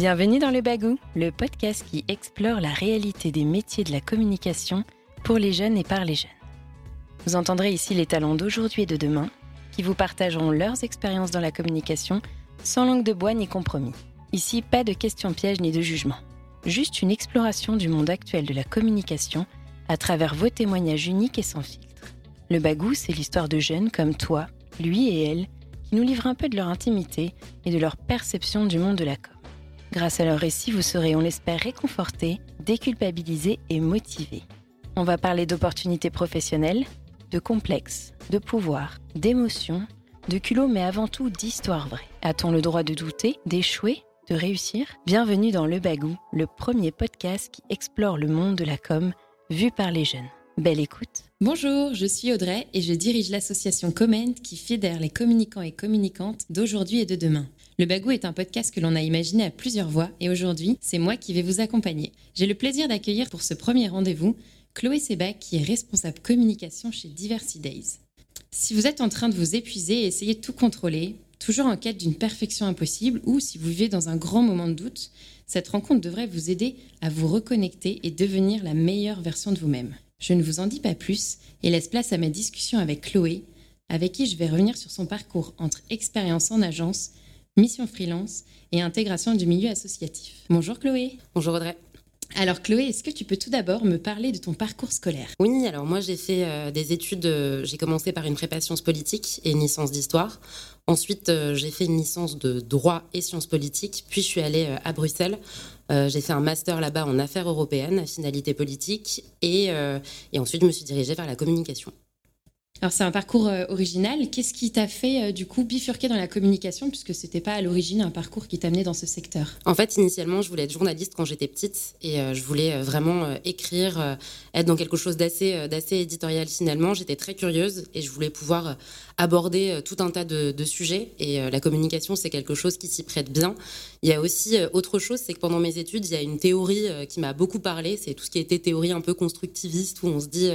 Bienvenue dans Le Bagou, le podcast qui explore la réalité des métiers de la communication pour les jeunes et par les jeunes. Vous entendrez ici les talents d'aujourd'hui et de demain qui vous partageront leurs expériences dans la communication sans langue de bois ni compromis. Ici, pas de questions pièges ni de jugement. Juste une exploration du monde actuel de la communication à travers vos témoignages uniques et sans filtre. Le Bagou, c'est l'histoire de jeunes comme toi, lui et elle, qui nous livrent un peu de leur intimité et de leur perception du monde de la com. Grâce à leur récit, vous serez, on l'espère, réconfortés, déculpabilisés et motivés. On va parler d'opportunités professionnelles, de complexes, de pouvoir, d'émotions, de culot, mais avant tout d'histoire vraie. A-t-on le droit de douter, d'échouer, de réussir? Bienvenue dans Le Bagou, le premier podcast qui explore le monde de la com vu par les jeunes. Belle écoute. Bonjour, je suis Audrey et je dirige l'association Comment qui fédère les communicants et communicantes d'aujourd'hui et de demain. Le Bagou est un podcast que l'on a imaginé à plusieurs voix et aujourd'hui, c'est moi qui vais vous accompagner. J'ai le plaisir d'accueillir pour ce premier rendez-vous Chloé Sebac qui est responsable communication chez Diversity Days. Si vous êtes en train de vous épuiser et essayer de tout contrôler, toujours en quête d'une perfection impossible, ou si vous vivez dans un grand moment de doute, cette rencontre devrait vous aider à vous reconnecter et devenir la meilleure version de vous-même. Je ne vous en dis pas plus et laisse place à ma discussion avec Chloé, avec qui je vais revenir sur son parcours entre expérience en agence, mission freelance et intégration du milieu associatif. Bonjour Chloé. Bonjour Audrey. Alors Chloé, est-ce que tu peux tout d'abord me parler de ton parcours scolaire? Oui, alors moi j'ai fait euh, des études, euh, j'ai commencé par une prépa sciences politiques et une licence d'histoire. Ensuite, euh, j'ai fait une licence de droit et sciences politiques, puis je suis allée à Bruxelles. j'ai fait un master là-bas en affaires européennes, à finalité politique, et, et ensuite je me suis dirigée vers la communication. Alors c'est un parcours euh, original. Qu'est-ce qui t'a fait euh, du coup bifurquer dans la communication puisque c'était pas à l'origine un parcours qui t'amenait dans ce secteur? En fait, initialement, je voulais être journaliste quand j'étais petite et euh, je voulais vraiment écrire, être dans quelque chose d'assez d'assez éditorial finalement. J'étais très curieuse et je voulais pouvoir aborder tout un tas de, sujets et la communication c'est quelque chose qui s'y prête bien. Il y a aussi autre chose, c'est que pendant mes études, il y a une théorie qui m'a beaucoup parlé, c'est tout ce qui était théorie un peu constructiviste où on se dit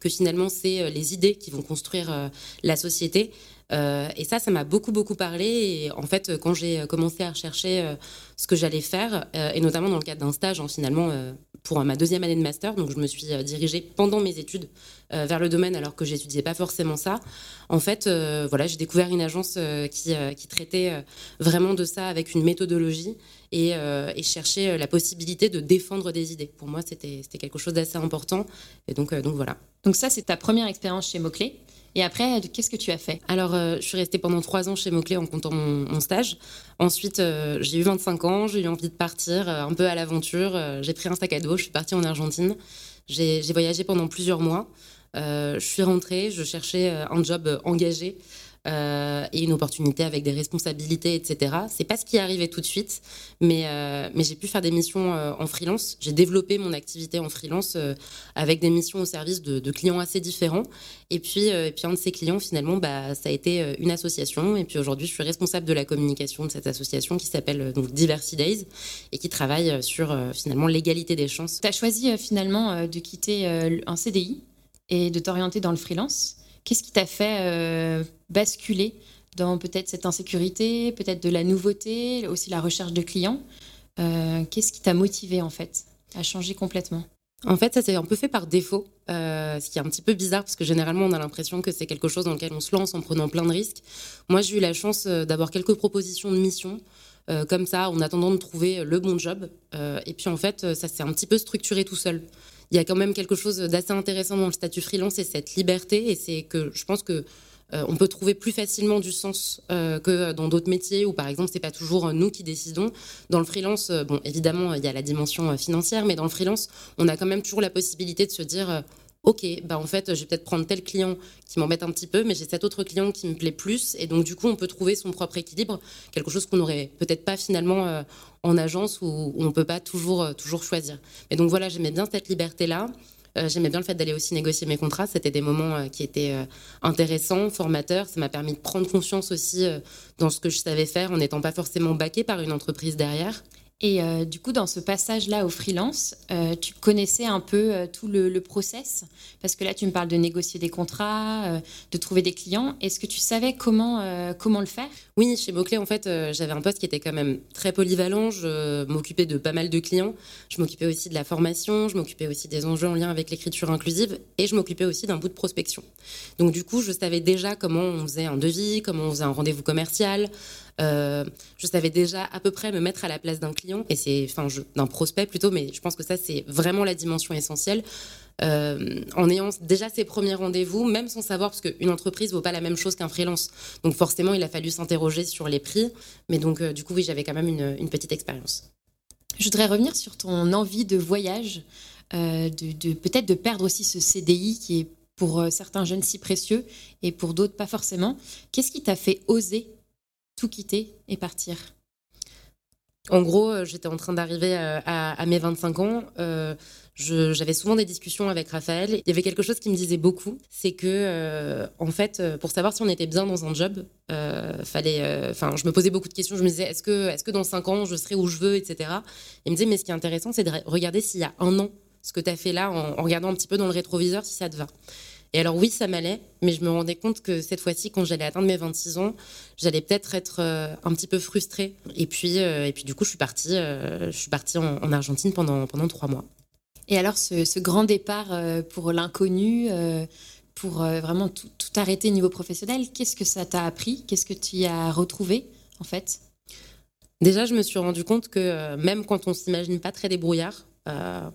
que finalement c'est les idées qui vont construire euh, la société. Euh, et ça, ça m'a beaucoup, beaucoup parlé. Et en fait, quand j'ai commencé à rechercher euh, ce que j'allais faire, et notamment dans le cadre d'un stage, hein, finalement, pour ma deuxième année de master, donc je me suis dirigée pendant mes études vers le domaine alors que j'étudiais pas forcément ça. En fait, voilà, j'ai découvert une agence qui, qui, traitait vraiment de ça avec une méthodologie et, et cherchait la possibilité de défendre des idées. Pour moi, c'était quelque chose d'assez important. Et donc, donc voilà. Donc ça, c'est ta première expérience chez Moclé. Et après, qu'est-ce que tu as fait? Alors, euh, je suis restée pendant trois ans chez Moclé en comptant mon, stage. Ensuite, euh, j'ai eu 25 ans, j'ai eu envie de partir euh, un peu à l'aventure. j'ai pris un sac à dos, je suis partie en Argentine. J'ai voyagé pendant plusieurs mois. je suis rentrée, je cherchais un job engagé. Euh, et une opportunité avec des responsabilités, etc. C'est pas ce qui arrivé tout de suite, mais, euh, mais j'ai pu faire des missions euh, en freelance. J'ai développé mon activité en freelance avec des missions au service de, clients assez différents. Et puis, et puis un de ces clients, finalement, bah, ça a été une association. Et puis aujourd'hui, je suis responsable de la communication de cette association qui s'appelle Diversity Days et qui travaille sur finalement l'égalité des chances. Tu as choisi finalement de quitter un CDI et de t'orienter dans le freelance. Qu'est-ce qui t'a fait euh, basculer dans peut-être cette insécurité, peut-être de la nouveauté, aussi la recherche de clients euh, Qu'est-ce qui t'a motivé en fait à changer complètement? En fait, ça s'est un peu fait par défaut, euh, ce qui est un petit peu bizarre parce que généralement on a l'impression que c'est quelque chose dans lequel on se lance en prenant plein de risques. Moi, j'ai eu la chance d'avoir quelques propositions de mission comme ça, en attendant de trouver le bon job. et puis en fait, ça s'est un petit peu structuré tout seul il y a quand même quelque chose d'assez intéressant dans le statut freelance et cette liberté. Et c'est que je pense que euh, on peut trouver plus facilement du sens euh, que dans d'autres métiers où, par exemple, c'est pas toujours nous qui décidons. Dans le freelance, euh, bon, évidemment, il y a la dimension financière, mais dans le freelance, on a quand même toujours la possibilité de se dire ok, bah en fait, je vais peut-être prendre tel client qui m'embête un petit peu, mais j'ai cet autre client qui me plaît plus. Et donc, du coup, on peut trouver son propre équilibre, quelque chose qu'on n'aurait peut-être pas finalement euh, en agence où, on ne peut pas toujours, euh, toujours choisir. Et donc, voilà, j'aimais bien cette liberté-là. Euh, j'aimais bien le fait d'aller aussi négocier mes contrats. C'était des moments qui étaient intéressants, formateurs. Ça m'a permis de prendre confiance aussi dans ce que je savais faire en n'étant pas forcément baqué par une entreprise derrière. Et euh, du coup, dans ce passage-là au freelance, euh, tu connaissais un peu euh, tout le, process? Parce que là, tu me parles de négocier des contrats, de trouver des clients. Est-ce que tu savais comment, comment le faire? Oui, chez Beauclé, en fait, j'avais un poste qui était quand même très polyvalent. Je m'occupais de pas mal de clients. Je m'occupais aussi de la formation. Je m'occupais aussi des enjeux en lien avec l'écriture inclusive. Et je m'occupais aussi d'un bout de prospection. Donc, du coup, je savais déjà comment on faisait un devis, comment on faisait un rendez-vous commercial. Euh, je savais déjà à peu près me mettre à la place d'un client et c'est, enfin, d'un prospect plutôt, mais je pense que ça c'est vraiment la dimension essentielle. Euh, en ayant déjà ses premiers rendez-vous, même sans savoir, parce qu'une entreprise vaut pas la même chose qu'un freelance. Donc forcément, il a fallu s'interroger sur les prix. Mais donc, euh, du coup, oui, j'avais quand même une, petite expérience. Je voudrais revenir sur ton envie de voyage, de, de peut-être de perdre aussi ce CDI qui est pour certains jeunes si précieux et pour d'autres pas forcément. Qu'est-ce qui t'a fait oser tout quitter et partir En gros, euh, j'étais en train d'arriver euh, à, mes 25 ans. Euh, j'avais souvent des discussions avec Raphaël. Il y avait quelque chose qui me disait beaucoup, c'est que, en fait, pour savoir si on était bien dans un job, fallait, enfin, je me posais beaucoup de questions. Je me disais, est-ce que, est-ce que dans 5 ans, je serai où je veux, etc. il me disait, mais ce qui est intéressant, c'est de regarder s'il y a un an, ce que tu as fait là, en, regardant un petit peu dans le rétroviseur, si ça te va. Et alors oui, ça m'allait, mais je me rendais compte que cette fois-ci, quand j'allais atteindre mes 26 ans, j'allais peut-être être, euh, un petit peu frustrée. Et puis, euh, et puis du coup, je suis partie, euh, je suis partie en, Argentine pendant, pendant trois mois. Et alors, ce, grand départ pour l'inconnu, pour vraiment tout, tout, arrêter niveau professionnel, qu'est-ce que ça t'a appris? Qu'est-ce que tu y as retrouvé, en fait? Déjà, je me suis rendu compte que même quand on s'imagine pas très débrouillard,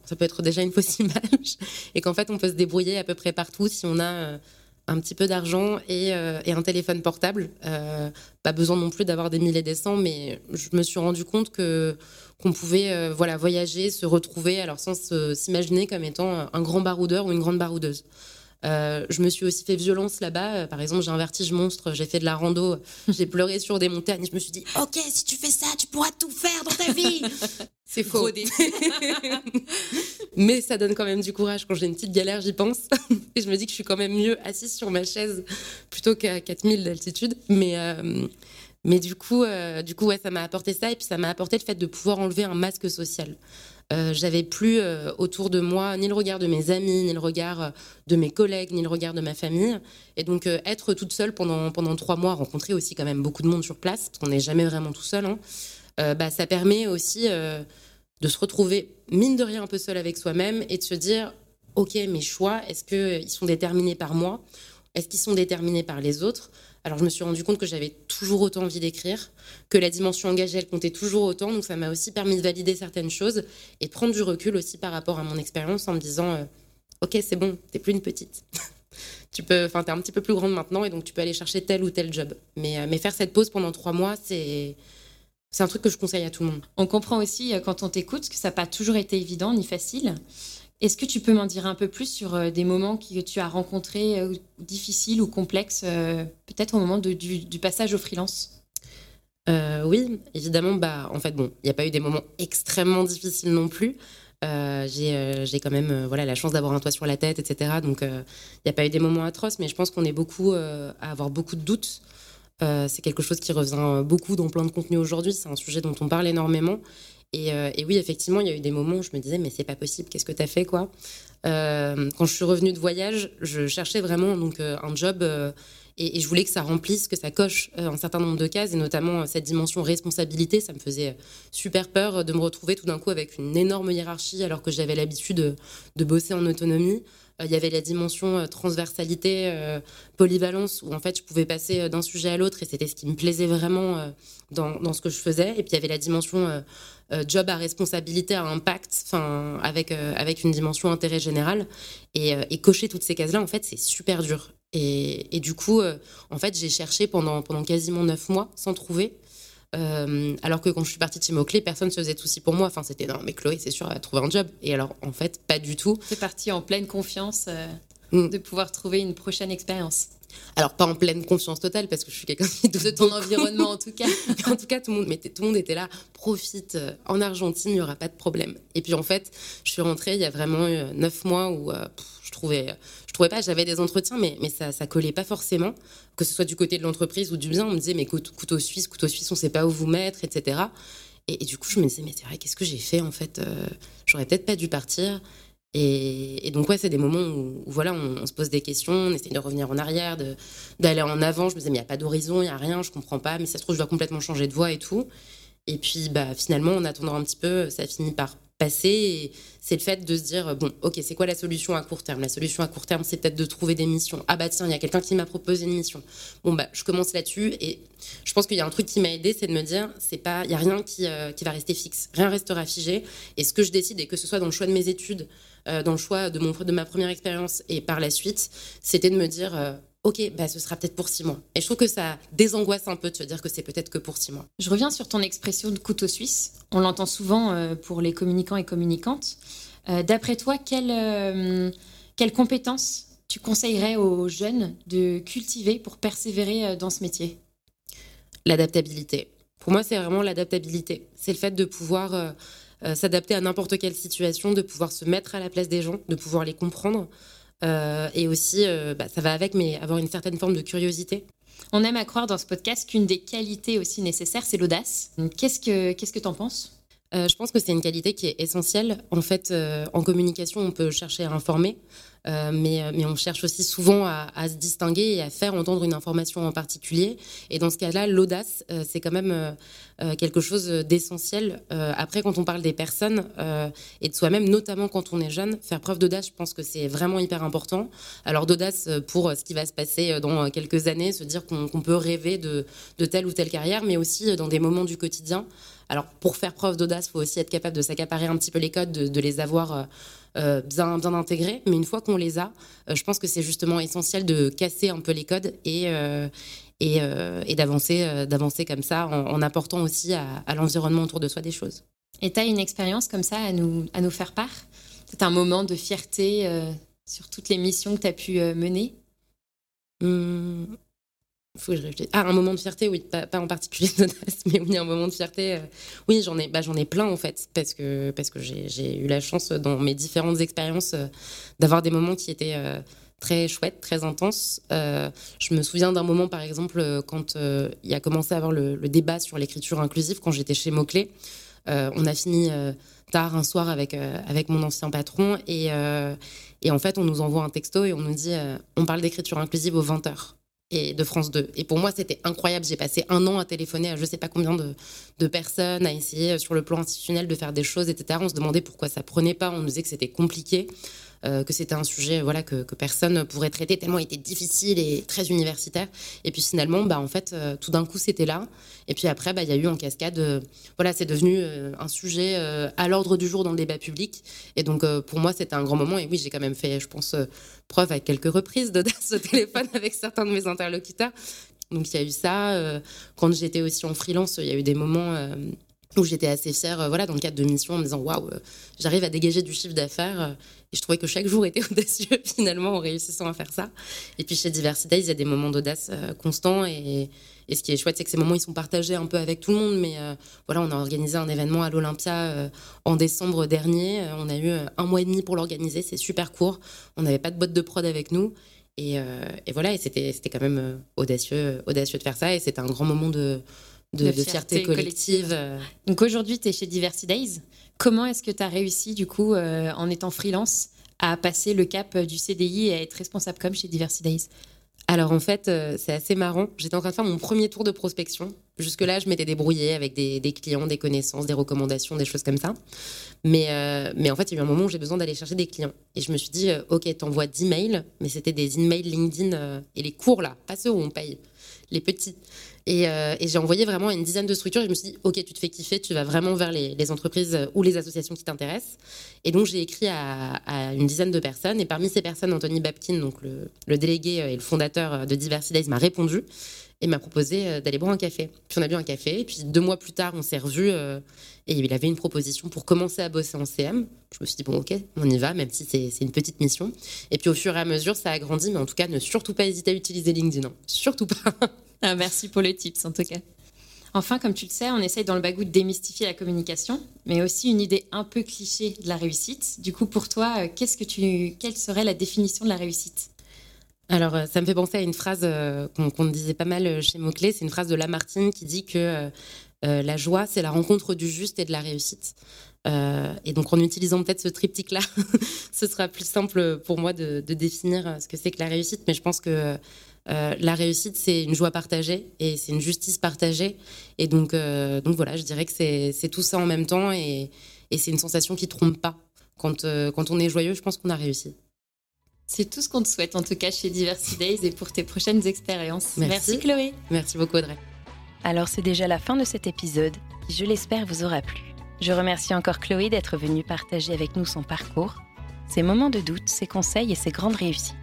ça peut être déjà une fausse image, et qu'en fait on peut se débrouiller à peu près partout si on a euh, un petit peu d'argent et, euh, un téléphone portable. pas besoin non plus d'avoir des milliers des cents, mais je me suis rendu compte que qu'on pouvait voilà voyager, se retrouver, alors sans s'imaginer comme étant un grand baroudeur ou une grande baroudeuse. Euh, je me suis aussi fait violence là-bas. Euh, par exemple, j'ai un vertige monstre, j'ai fait de la rando, j'ai pleuré sur des montagnes. Je me suis dit, ok, si tu fais ça, tu pourras tout faire dans ta vie. C'est faux. Mais ça donne quand même du courage. Quand j'ai une petite galère, j'y pense. Et je me dis que je suis quand même mieux assise sur ma chaise plutôt qu'à 4000 d'altitude. Mais, euh, mais du coup, du coup ouais, ça m'a apporté ça. Et puis ça m'a apporté le fait de pouvoir enlever un masque social. Euh, j'avais plus euh, autour de moi ni le regard de mes amis, ni le regard euh, de mes collègues, ni le regard de ma famille. Et donc être toute seule pendant, pendant trois mois, rencontrer aussi quand même beaucoup de monde sur place, parce qu'on n'est jamais vraiment tout seul, hein, bah, ça permet aussi de se retrouver, mine de rien, un peu seul avec soi-même et de se dire, OK, mes choix, est-ce qu'ils sont déterminés par moi? Est-ce qu'ils sont déterminés par les autres? Alors je me suis rendu compte que j'avais toujours autant envie d'écrire, que la dimension engagée, elle comptait toujours autant. Donc ça m'a aussi permis de valider certaines choses et prendre du recul aussi par rapport à mon expérience en me disant, euh, ok, c'est bon, t'es plus une petite. tu peux, enfin, t'es un petit peu plus grande maintenant et donc tu peux aller chercher tel ou tel job. Mais, euh, mais faire cette pause pendant trois mois, c'est c'est un truc que je conseille à tout le monde. On comprend aussi euh, quand on t'écoute que ça n'a pas toujours été évident ni facile. Est-ce que tu peux m'en dire un peu plus sur euh, des moments que tu as rencontrés euh, difficiles ou complexes, euh, peut-être au moment du, passage au freelance? Oui, évidemment. Bah, en fait, bon, il n'y a pas eu des moments extrêmement difficiles non plus. j'ai quand même voilà la chance d'avoir un toit sur la tête, etc. Donc il n'y a pas eu des moments atroces, mais je pense qu'on est beaucoup à avoir beaucoup de doutes. c'est quelque chose qui revient beaucoup dans plein de contenus aujourd'hui. C'est un sujet dont on parle énormément. Euh, et, oui, effectivement, il y a eu des moments où je me disais, mais c'est pas possible, qu'est-ce que tu as fait, quoi? Euh, Quand je suis revenue de voyage, je cherchais vraiment donc, euh, un job et, je voulais que ça remplisse, que ça coche un certain nombre de cases, et notamment cette dimension responsabilité. Ça me faisait super peur de me retrouver tout d'un coup avec une énorme hiérarchie alors que j'avais l'habitude de, bosser en autonomie. Il y avait la dimension transversalité, polyvalence, où en fait je pouvais passer d'un sujet à l'autre et c'était ce qui me plaisait vraiment dans, ce que je faisais. Et puis il y avait la dimension job à responsabilité, à impact, enfin avec euh, avec une dimension intérêt général et, euh, et cocher toutes ces cases-là, en fait, c'est super dur. Et, et, du coup, en fait, j'ai cherché pendant pendant quasiment neuf mois sans trouver. alors que quand je suis partie de chez personne ne se faisait de soucis pour moi. Enfin, c'était non, mais Chloé, c'est sûr, elle va trouver un job. Et alors, en fait, pas du tout. C'est parti en pleine confiance mm. de pouvoir trouver une prochaine expérience. Alors pas en pleine confiance totale parce que je suis quelqu'un qui de ton environnement en tout cas. en tout cas tout le monde, mais tout le monde était là. Profite euh, en Argentine, il y aura pas de problème. Et puis en fait, je suis rentrée il y a vraiment eu neuf mois où euh, je trouvais, je trouvais pas, j'avais des entretiens, mais mais ça ça collait pas forcément, que ce soit du côté de l'entreprise ou du bien. On me disait mais couteau suisse, couteau suisse, on sait pas où vous mettre, etc. Et, du coup, je me disais, mais c'est vrai, qu'est-ce que j'ai fait en fait J'aurais peut-être pas dû partir. Et, donc, ouais, c'est des moments où, voilà, on, se pose des questions, on essaie de revenir en arrière, d'aller en avant. Je me disais, mais il n'y a pas d'horizon, il n'y a rien, je comprends pas, mais ça se trouve, je dois complètement changer de voie et tout. Et puis, bah, finalement, en attendant un petit peu, ça finit par passer. C'est le fait de se dire, bon, ok, c'est quoi la solution à court terme? La solution à court terme, c'est peut-être de trouver des missions. Ah bah tiens, il y a quelqu'un qui m'a proposé une mission. Bon, bah, je commence là-dessus. Et je pense qu'il y a un truc qui m'a aidé, c'est de me dire, il n'y a rien qui, euh, qui va rester fixe. Rien restera figé. Et ce que je décide, et que ce soit dans le choix de mes études, dans le choix de, mon, de ma première expérience et par la suite, c'était de me dire euh, ok, bah, ce sera peut-être pour six mois. Et je trouve que ça désangoisse un peu de se dire que c'est peut-être que pour six mois. Je reviens sur ton expression de couteau suisse. On l'entend souvent euh, pour les communicants et communicantes. D'après toi, quelles quelle compétences tu conseillerais aux jeunes de cultiver pour persévérer dans ce métier? L'adaptabilité. Pour moi, c'est vraiment l'adaptabilité. C'est le fait de pouvoir euh, s'adapter à n'importe quelle situation, de pouvoir se mettre à la place des gens, de pouvoir les comprendre. Euh, et aussi, euh, bah, ça va avec, mais avoir une certaine forme de curiosité. On aime à croire dans ce podcast qu'une des qualités aussi nécessaires, c'est l'audace. Qu'est-ce que qu'est-ce que t'en penses? Je pense que c'est une qualité qui est essentielle. En fait, en communication, on peut chercher à informer, euh, mais, euh, on cherche aussi souvent à, se distinguer et à faire entendre une information en particulier. Et dans ce cas-là, l'audace, euh, c'est quand même quelque chose d'essentiel. après, quand on parle des personnes et de soi-même, notamment quand on est jeune, faire preuve d'audace, je pense que c'est vraiment hyper important. Alors d'audace pour ce qui va se passer dans quelques années, se dire qu'on peut rêver de, de telle ou telle carrière, mais aussi dans des moments du quotidien. Alors pour faire preuve d'audace, il faut aussi être capable de s'accaparer un petit peu les codes, de, de les avoir euh, bien, bien intégrés. Mais une fois qu'on les a, euh, je pense que c'est justement essentiel de casser un peu les codes et, euh, et, et d'avancer, d'avancer comme ça en, apportant aussi à, l'environnement autour de soi des choses. Et tu as une expérience comme ça à nous, à nous faire part? C'est un moment de fierté sur toutes les missions que tu as pu mener? Mmh faut que je réfléchisse. Ah, un moment de fierté, oui, pas, en particulier d'audace, mais oui, un moment de fierté. Euh, oui, j'en ai, bah, j'en ai plein en fait, parce que, parce que j'ai eu la chance dans mes différentes expériences euh, d'avoir des moments qui étaient euh, très chouettes, très intenses. je me souviens d'un moment, par exemple, quand il a commencé à avoir le, débat sur l'écriture inclusive, quand j'étais chez Moclé. on a fini tard un soir avec, avec mon ancien patron et, et en fait, on nous envoie un texto et on nous dit on parle d'écriture inclusive aux 20h et de France 2. Et pour moi, c'était incroyable. J'ai passé un an à téléphoner à je sais pas combien de, de, personnes, à essayer euh, sur le plan institutionnel de faire des choses, etc. On se demandait pourquoi ça prenait pas. On nous disait que c'était compliqué. Euh, que c'était un sujet voilà que, que, personne pourrait traiter tellement il était difficile et très universitaire. Et puis finalement, bah en fait, euh, tout d'un coup, c'était là. Et puis après, bah il y a eu en cascade, euh, voilà, c'est devenu un sujet à l'ordre du jour dans le débat public. Et donc pour moi, c'était un grand moment. Et oui, j'ai quand même fait, je pense, preuve à quelques reprises d'audace au téléphone avec certains de mes interlocuteurs. Donc il y a eu ça. quand j'étais aussi en freelance, il y a eu des moments où j'étais assez fière, voilà, dans le cadre de mission, en me disant waouh, j'arrive à dégager du chiffre d'affaires. Euh, et je trouvais que chaque jour était audacieux finalement en réussissant à faire ça. Et puis chez Diversity il y a des moments d'audace constants. Et, et, ce qui est chouette, c'est que ces moments, ils sont partagés un peu avec tout le monde. Mais voilà, on a organisé un événement à l'Olympia en décembre dernier. on a eu un mois et demi pour l'organiser. C'est super court. On n'avait pas de boîte de prod avec nous. Et, et voilà, et c'était quand même audacieux, audacieux de faire ça. Et c'était un grand moment de de, fierté, collective. Donc aujourd'hui, tu es chez Diversity Days. Comment est-ce que tu as réussi, du coup, euh, en étant freelance, à passer le cap du CDI et à être responsable comme chez Diversity Days? Alors en fait, euh, c'est assez marrant. J'étais en train de faire mon premier tour de prospection. Jusque-là, je m'étais débrouillée avec des, clients, des connaissances, des recommandations, des choses comme ça. Mais, euh, mais en fait, il y a eu un moment où j'ai besoin d'aller chercher des clients. Et je me suis dit, OK, t'envoies 10 mails, mais c'était des emails LinkedIn et les cours là, pas ceux où on paye, les petits. Euh, et, j'ai envoyé vraiment une dizaine de structures. Je me suis dit, OK, tu te fais kiffer, tu vas vraiment vers les, entreprises ou les associations qui t'intéressent. Et donc, j'ai écrit à, une dizaine de personnes. Et parmi ces personnes, Anthony Babkin, donc le, délégué et le fondateur de Diversity m'a répondu et m'a proposé euh, d'aller boire un café. Puis on a bu un café. Et puis deux mois plus tard, on s'est revus. Euh, et il avait une proposition pour commencer à bosser en CM. Je me suis dit, bon, ok, on y va, même si c'est une petite mission. Et puis au fur et à mesure, ça a grandi. Mais en tout cas, ne surtout pas hésiter à utiliser LinkedIn. Surtout pas. Ah, merci pour le tips, en tout cas. Enfin, comme tu le sais, on essaye dans le bagou de démystifier la communication, mais aussi une idée un peu cliché de la réussite. Du coup, pour toi, euh, qu'est-ce que tu, quelle serait la définition de la réussite? Alors, euh, ça me fait penser à une phrase euh, qu'on disait pas mal chez Moclé. C'est une phrase de Lamartine qui dit que la joie, c'est la rencontre du juste et de la réussite. et donc en utilisant peut-être ce triptyque-là, ce sera plus simple pour moi de, de définir ce que c'est que la réussite. Mais je pense que euh, la réussite, c'est une joie partagée et c'est une justice partagée. Et donc, euh, donc voilà, je dirais que c'est tout ça en même temps et, c'est une sensation qui trompe pas. Quand, euh, quand on est joyeux, je pense qu'on a réussi. C'est tout ce qu'on te souhaite en tout cas chez Diversity Days et pour tes prochaines expériences. Merci. Chloé. Merci beaucoup Audrey. Alors c'est déjà la fin de cet épisode qui, je l'espère, vous aura plu. Je remercie encore Chloé d'être venue partager avec nous son parcours, ses moments de doute, ses conseils et ses grandes réussites.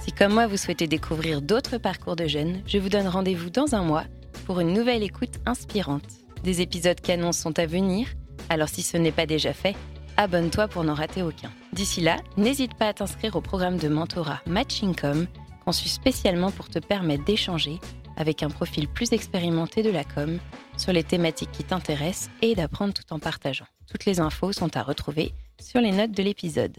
Si comme moi vous souhaitez découvrir d'autres parcours de jeunes, je vous donne rendez-vous dans un mois pour une nouvelle écoute inspirante. Des épisodes canons sont à venir, alors si ce n'est pas déjà fait, abonne-toi pour n'en rater aucun. D'ici là, n'hésite pas à t'inscrire au programme de mentorat Matching.com, conçu spécialement pour te permettre d'échanger avec un profil plus expérimenté de la com sur les thématiques qui t'intéressent et d'apprendre tout en partageant. Toutes les infos sont à retrouver sur les notes de l'épisode.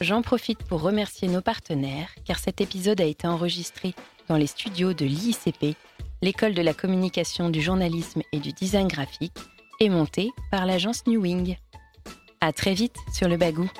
J'en profite pour remercier nos partenaires, car cet épisode a été enregistré dans les studios de l'IICP, l'école de la communication, du journalisme et du design graphique, et monté par l'agence New Wing. À très vite sur le bagou.